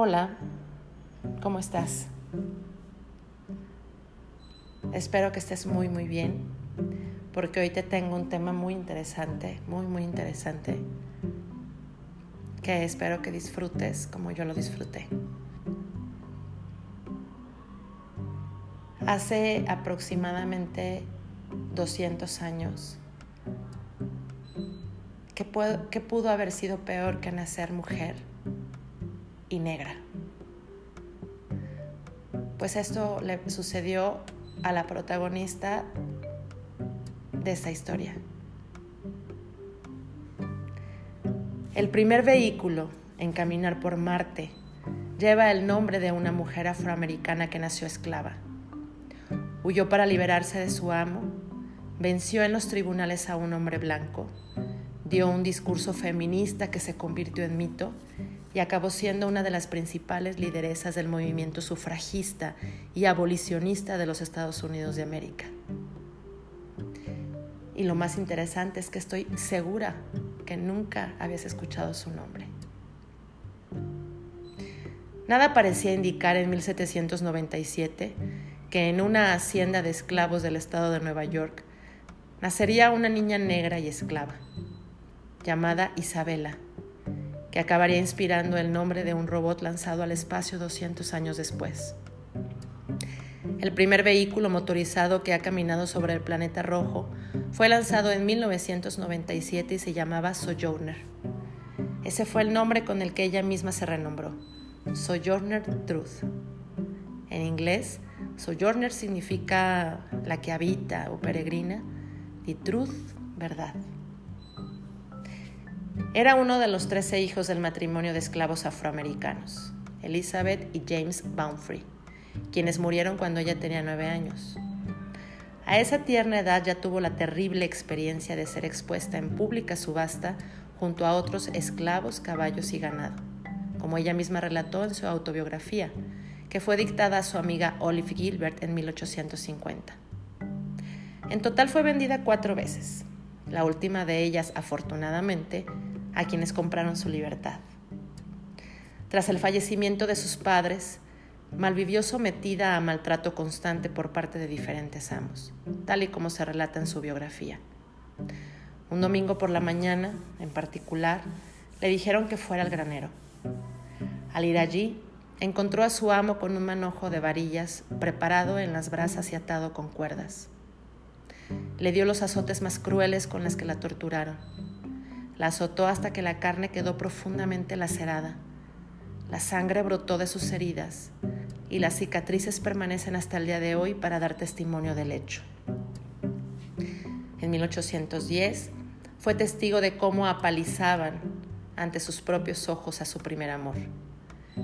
Hola, ¿cómo estás? Espero que estés muy muy bien, porque hoy te tengo un tema muy interesante, muy muy interesante, que espero que disfrutes como yo lo disfruté. Hace aproximadamente 200 años, ¿qué, pudo haber sido peor que nacer mujer? Y negra. Pues esto le sucedió a la protagonista de esta historia. El primer vehículo en caminar por Marte lleva el nombre de una mujer afroamericana que nació esclava. Huyó para liberarse de su amo, venció en los tribunales a un hombre blanco, dio un discurso feminista que se convirtió en mito acabó siendo una de las principales lideresas del movimiento sufragista y abolicionista de los Estados Unidos de América. Y lo más interesante es que estoy segura que nunca habías escuchado su nombre. Nada parecía indicar en 1797 que en una hacienda de esclavos del estado de Nueva York nacería una niña negra y esclava, llamada Isabela, acabaría inspirando el nombre de un robot lanzado al espacio 200 años después. El primer vehículo motorizado que ha caminado sobre el planeta rojo fue lanzado en 1997 y se llamaba Sojourner. Ese fue el nombre con el que ella misma se renombró, Sojourner Truth. En inglés, Sojourner significa la que habita o peregrina y Truth, verdad. Era uno de los trece hijos del matrimonio de esclavos afroamericanos, Elizabeth y James Baumfree, quienes murieron cuando ella tenía nueve años. A esa tierna edad ya tuvo la terrible experiencia de ser expuesta en pública subasta junto a otros esclavos, caballos y ganado, como ella misma relató en su autobiografía, que fue dictada a su amiga Olive Gilbert en 1850. En total fue vendida cuatro veces, la última de ellas, afortunadamente, a quienes compraron su libertad. Tras el fallecimiento de sus padres, malvivió sometida a maltrato constante por parte de diferentes amos, tal y como se relata en su biografía. Un domingo por la mañana, en particular, le dijeron que fuera al granero. Al ir allí, encontró a su amo con un manojo de varillas preparado en las brasas y atado con cuerdas. Le dio los azotes más crueles con las que la torturaron. La azotó hasta que la carne quedó profundamente lacerada. La sangre brotó de sus heridas y las cicatrices permanecen hasta el día de hoy para dar testimonio del hecho. En 1810 fue testigo de cómo apalizaban ante sus propios ojos a su primer amor.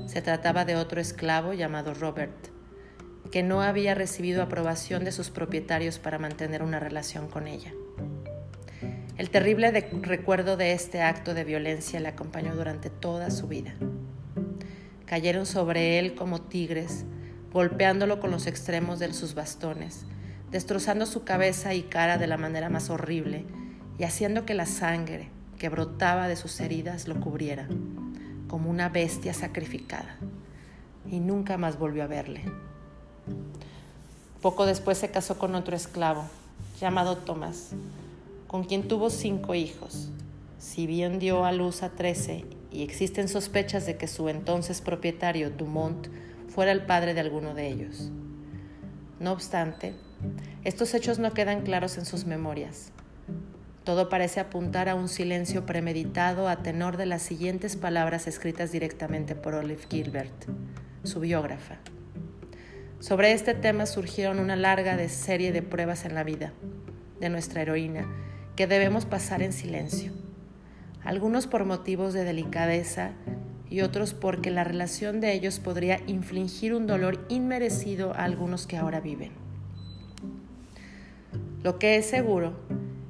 Se trataba de otro esclavo llamado Robert, que no había recibido aprobación de sus propietarios para mantener una relación con ella. El terrible recuerdo de este acto de violencia le acompañó durante toda su vida. Cayeron sobre él como tigres, golpeándolo con los extremos de sus bastones, destrozando su cabeza y cara de la manera más horrible y haciendo que la sangre que brotaba de sus heridas lo cubriera, como una bestia sacrificada. Y nunca más volvió a verle. Poco después se casó con otro esclavo, llamado Tomás, con quien tuvo cinco hijos. Si bien dio a luz a trece y existen sospechas de que su entonces propietario, Dumont, fuera el padre de alguno de ellos. No obstante, estos hechos no quedan claros en sus memorias. Todo parece apuntar a un silencio premeditado a tenor de las siguientes palabras escritas directamente por Olive Gilbert, su biógrafa. Sobre este tema surgieron una larga serie de pruebas en la vida de nuestra heroína que debemos pasar en silencio, algunos por motivos de delicadeza y otros porque la relación de ellos podría infligir un dolor inmerecido a algunos que ahora viven. Lo que es seguro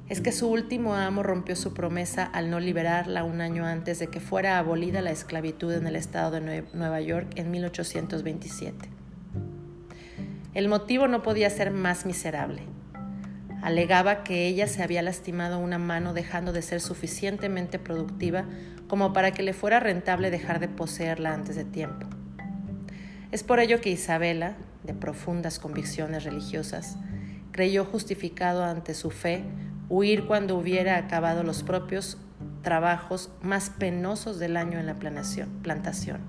es que su último amo rompió su promesa al no liberarla un año antes de que fuera abolida la esclavitud en el estado de Nueva York en 1827. El motivo no podía ser más miserable. Alegaba que ella se había lastimado una mano dejando de ser suficientemente productiva como para que le fuera rentable dejar de poseerla antes de tiempo. Es por ello que Isabela, de profundas convicciones religiosas, creyó justificado ante su fe huir cuando hubiera acabado los propios trabajos más penosos del año en la plantación.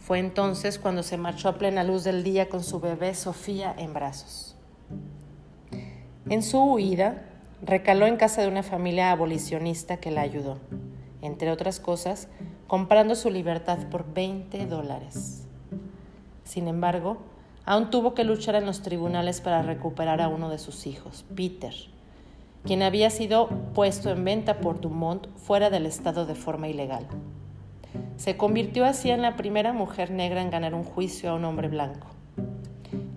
Fue entonces cuando se marchó a plena luz del día con su bebé Sofía en brazos. En su huida, recaló en casa de una familia abolicionista que la ayudó, entre otras cosas, comprando su libertad por 20 dólares. Sin embargo, aún tuvo que luchar en los tribunales para recuperar a uno de sus hijos, Peter, quien había sido puesto en venta por Dumont fuera del estado de forma ilegal. Se convirtió así en la primera mujer negra en ganar un juicio a un hombre blanco.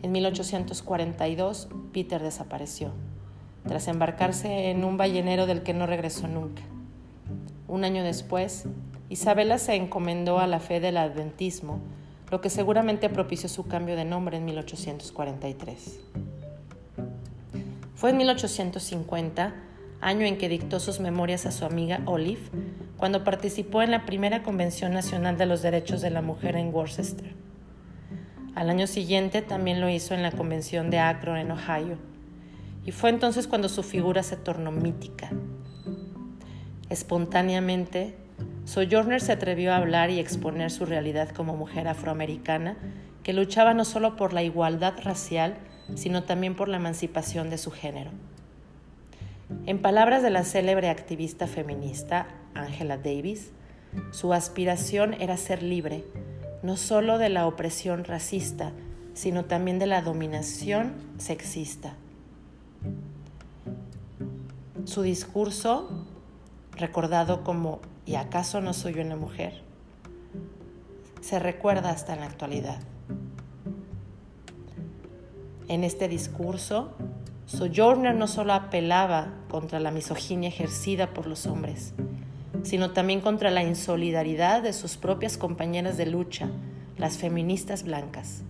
En 1842, Peter desapareció, tras embarcarse en un ballenero del que no regresó nunca. Un año después, Isabela se encomendó a la fe del adventismo, lo que seguramente propició su cambio de nombre en 1843. Fue en 1850, año en que dictó sus memorias a su amiga Olive, cuando participó en la primera Convención Nacional de los Derechos de la Mujer en Worcester. Al año siguiente también lo hizo en la Convención de Akron en Ohio, y fue entonces cuando su figura se tornó mítica. Espontáneamente, Sojourner se atrevió a hablar y exponer su realidad como mujer afroamericana que luchaba no solo por la igualdad racial, sino también por la emancipación de su género. En palabras de la célebre activista feminista Angela Davis, su aspiración era ser libre, no solo de la opresión racista, sino también de la dominación sexista. Su discurso, recordado como ¿y acaso no soy una mujer? se recuerda hasta en la actualidad. En este discurso, Sojourner no solo apelaba contra la misoginia ejercida por los hombres, sino también contra la insolidaridad de sus propias compañeras de lucha, las feministas blancas.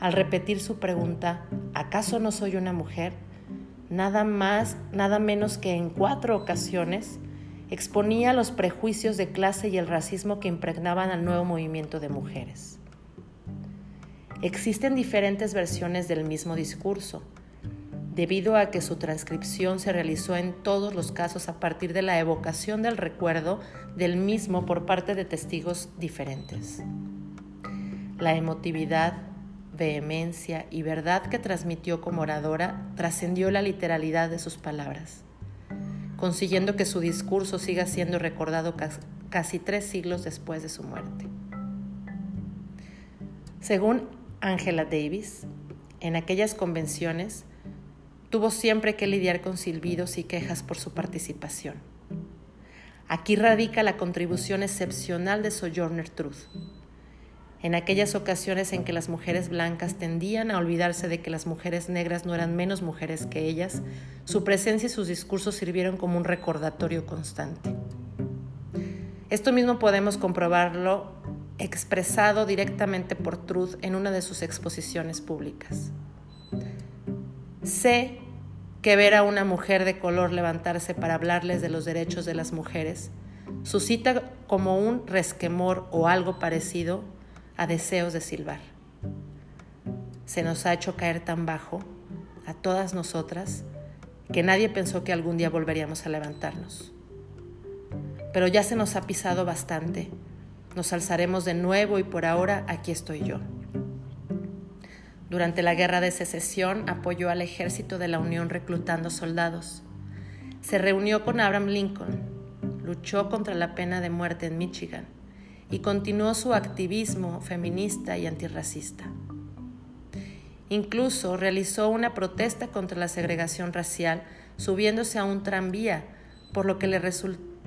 Al repetir su pregunta, ¿acaso no soy una mujer? Nada más, nada menos que en cuatro ocasiones exponía los prejuicios de clase y el racismo que impregnaban al nuevo movimiento de mujeres. Existen diferentes versiones del mismo discurso, debido a que su transcripción se realizó en todos los casos a partir de la evocación del recuerdo del mismo por parte de testigos diferentes. La emotividad, vehemencia y verdad que transmitió como oradora trascendió la literalidad de sus palabras, consiguiendo que su discurso siga siendo recordado casi tres siglos después de su muerte. Según Angela Davis, en aquellas convenciones, tuvo siempre que lidiar con silbidos y quejas por su participación. Aquí radica la contribución excepcional de Sojourner Truth. En aquellas ocasiones en que las mujeres blancas tendían a olvidarse de que las mujeres negras no eran menos mujeres que ellas, su presencia y sus discursos sirvieron como un recordatorio constante. Esto mismo podemos comprobarlo expresado directamente por Truth en una de sus exposiciones públicas. Sé que ver a una mujer de color levantarse para hablarles de los derechos de las mujeres suscita como un resquemor o algo parecido a deseos de silbar. Se nos ha hecho caer tan bajo, a todas nosotras, que nadie pensó que algún día volveríamos a levantarnos. Pero ya se nos ha pisado bastante nos alzaremos de nuevo y por ahora aquí estoy yo. Durante la guerra de secesión apoyó al ejército de la Unión reclutando soldados. Se reunió con Abraham Lincoln, luchó contra la pena de muerte en Michigan y continuó su activismo feminista y antirracista. Incluso realizó una protesta contra la segregación racial subiéndose a un tranvía, por lo que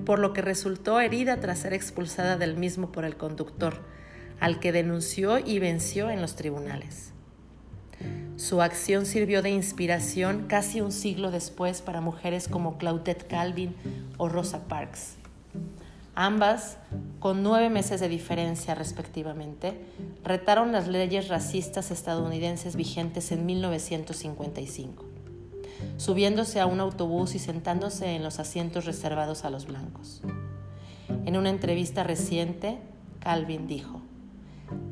por lo que resultó herida tras ser expulsada del mismo por el conductor, al que denunció y venció en los tribunales. Su acción sirvió de inspiración casi un siglo después para mujeres como Claudette Calvin o Rosa Parks. Ambas, con nueve meses de diferencia respectivamente, retaron las leyes racistas estadounidenses vigentes en 1955 subiéndose a un autobús y sentándose en los asientos reservados a los blancos. En una entrevista reciente, Calvin dijo,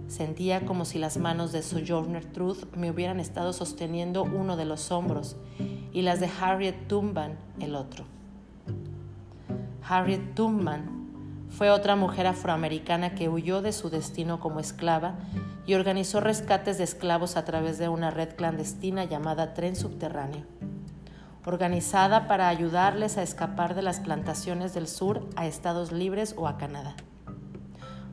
Sentía como si las manos de Sojourner Truth me hubieran estado sosteniendo uno de los hombros y las de Harriet Tubman el otro. Harriet Tubman fue otra mujer afroamericana que huyó de su destino como esclava y organizó rescates de esclavos a través de una red clandestina llamada Tren Subterráneo, organizada para ayudarles a escapar de las plantaciones del sur a Estados Libres o a Canadá.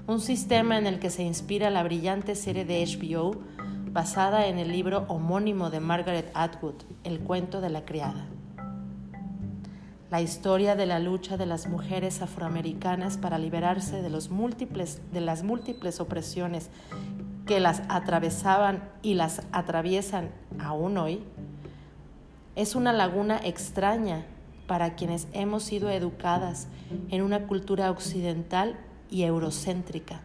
Un sistema en el que se inspira la brillante serie de HBO basada en el libro homónimo de Margaret Atwood, El cuento de la criada. La historia de la lucha de las mujeres afroamericanas para liberarse de, los múltiples, de las múltiples opresiones que las atravesaban y las atraviesan aún hoy, es una laguna extraña para quienes hemos sido educadas en una cultura occidental y eurocéntrica,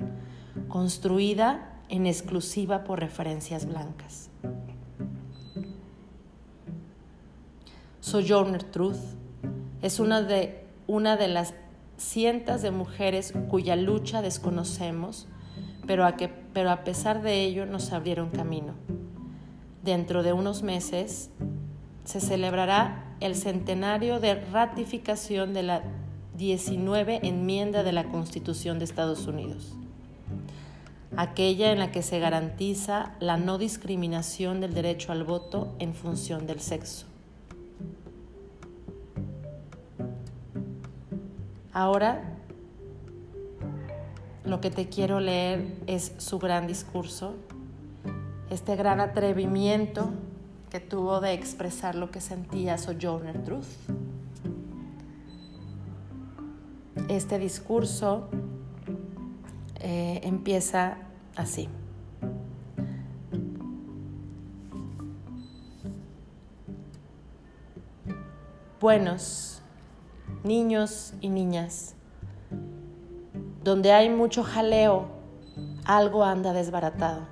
construida en exclusiva por referencias blancas. Sojourner Truth es una de, una de las cientos de mujeres cuya lucha desconocemos, pero a, que, pero a pesar de ello nos abrieron camino. Dentro de unos meses se celebrará el centenario de ratificación de la 19 enmienda de la Constitución de Estados Unidos, aquella en la que se garantiza la no discriminación del derecho al voto en función del sexo. Ahora lo que te quiero leer es su gran discurso, este gran atrevimiento que tuvo de expresar lo que sentía Sojourner Truth. Este discurso eh, empieza así. Buenos niños y niñas. Donde hay mucho jaleo, algo anda desbaratado.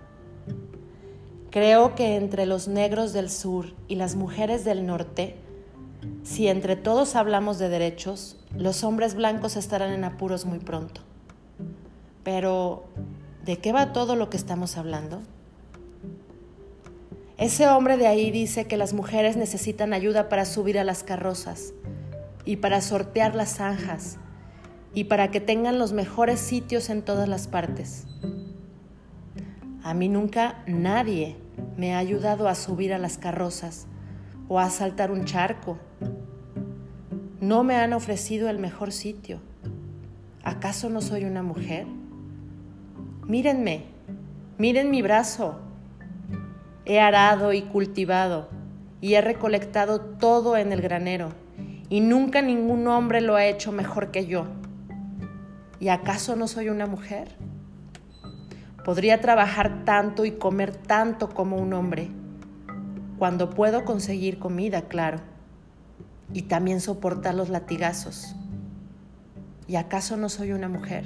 Creo que entre los negros del sur y las mujeres del norte, si entre todos hablamos de derechos, los hombres blancos estarán en apuros muy pronto. Pero, ¿de qué va todo lo que estamos hablando? Ese hombre de ahí dice que las mujeres necesitan ayuda para subir a las carrozas, y para sortear las zanjas y para que tengan los mejores sitios en todas las partes. A mí nunca nadie me ha ayudado a subir a las carrozas o a saltar un charco. No me han ofrecido el mejor sitio. ¿Acaso no soy una mujer? Mírenme, miren mi brazo. He arado y cultivado y he recolectado todo en el granero y nunca ningún hombre lo ha hecho mejor que yo. ¿Y acaso no soy una mujer? Podría trabajar tanto y comer tanto como un hombre, cuando puedo conseguir comida, claro, y también soportar los latigazos. ¿Y acaso no soy una mujer?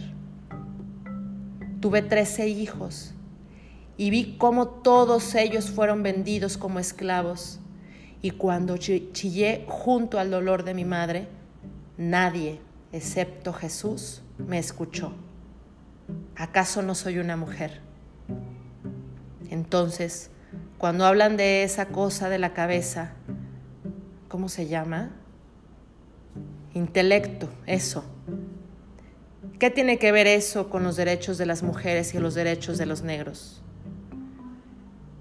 Tuve trece hijos y vi cómo todos ellos fueron vendidos como esclavos y cuando chillé junto al dolor de mi madre, nadie, excepto Jesús, me escuchó. ¿Acaso no soy una mujer? Entonces, cuando hablan de esa cosa de la cabeza, ¿cómo se llama? Intelecto, eso. ¿Qué tiene que ver eso con los derechos de las mujeres y los derechos de los negros?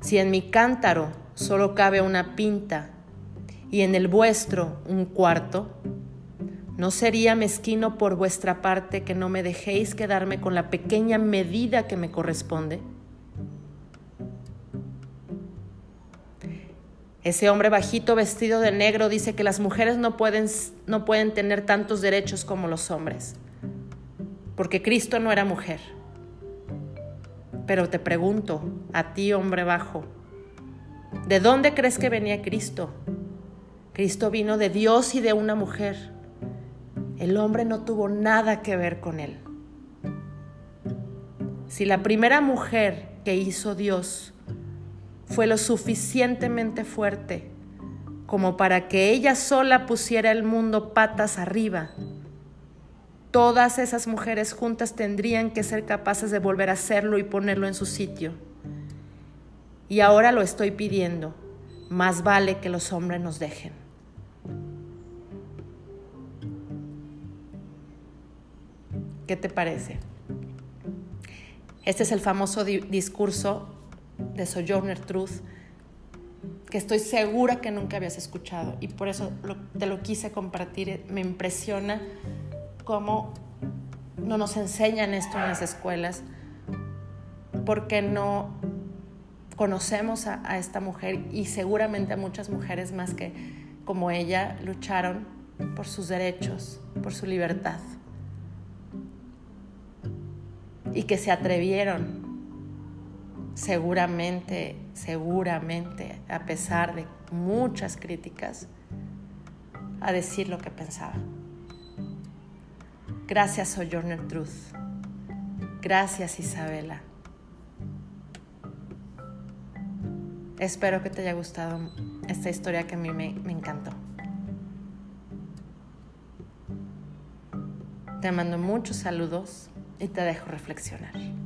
Si en mi cántaro solo cabe una pinta y en el vuestro un cuarto, ¿no sería mezquino por vuestra parte que no me dejéis quedarme con la pequeña medida que me corresponde? Ese hombre bajito vestido de negro dice que las mujeres no pueden, no pueden tener tantos derechos como los hombres, porque Cristo no era mujer. Pero te pregunto, a ti hombre bajo, ¿De dónde crees que venía Cristo? Cristo vino de Dios y de una mujer. El hombre no tuvo nada que ver con él. Si la primera mujer que hizo Dios fue lo suficientemente fuerte como para que ella sola pusiera el mundo patas arriba, Todas esas mujeres juntas tendrían que ser capaces de volver a hacerlo y ponerlo en su sitio. Y ahora lo estoy pidiendo. Más vale que los hombres nos dejen. ¿Qué te parece? Este es el famoso discurso de Sojourner Truth que estoy segura que nunca habías escuchado y por eso te lo quise compartir. Me impresiona cómo no nos enseñan esto en las escuelas, porque no conocemos a, a esta mujer y seguramente a muchas mujeres más que como ella lucharon por sus derechos, por su libertad y que se atrevieron seguramente, seguramente, a pesar de muchas críticas, a decir lo que pensaba. Gracias, Sojourner Truth. Gracias, Isabela. Espero que te haya gustado esta historia que a mí me, me encantó. Te mando muchos saludos y te dejo reflexionar.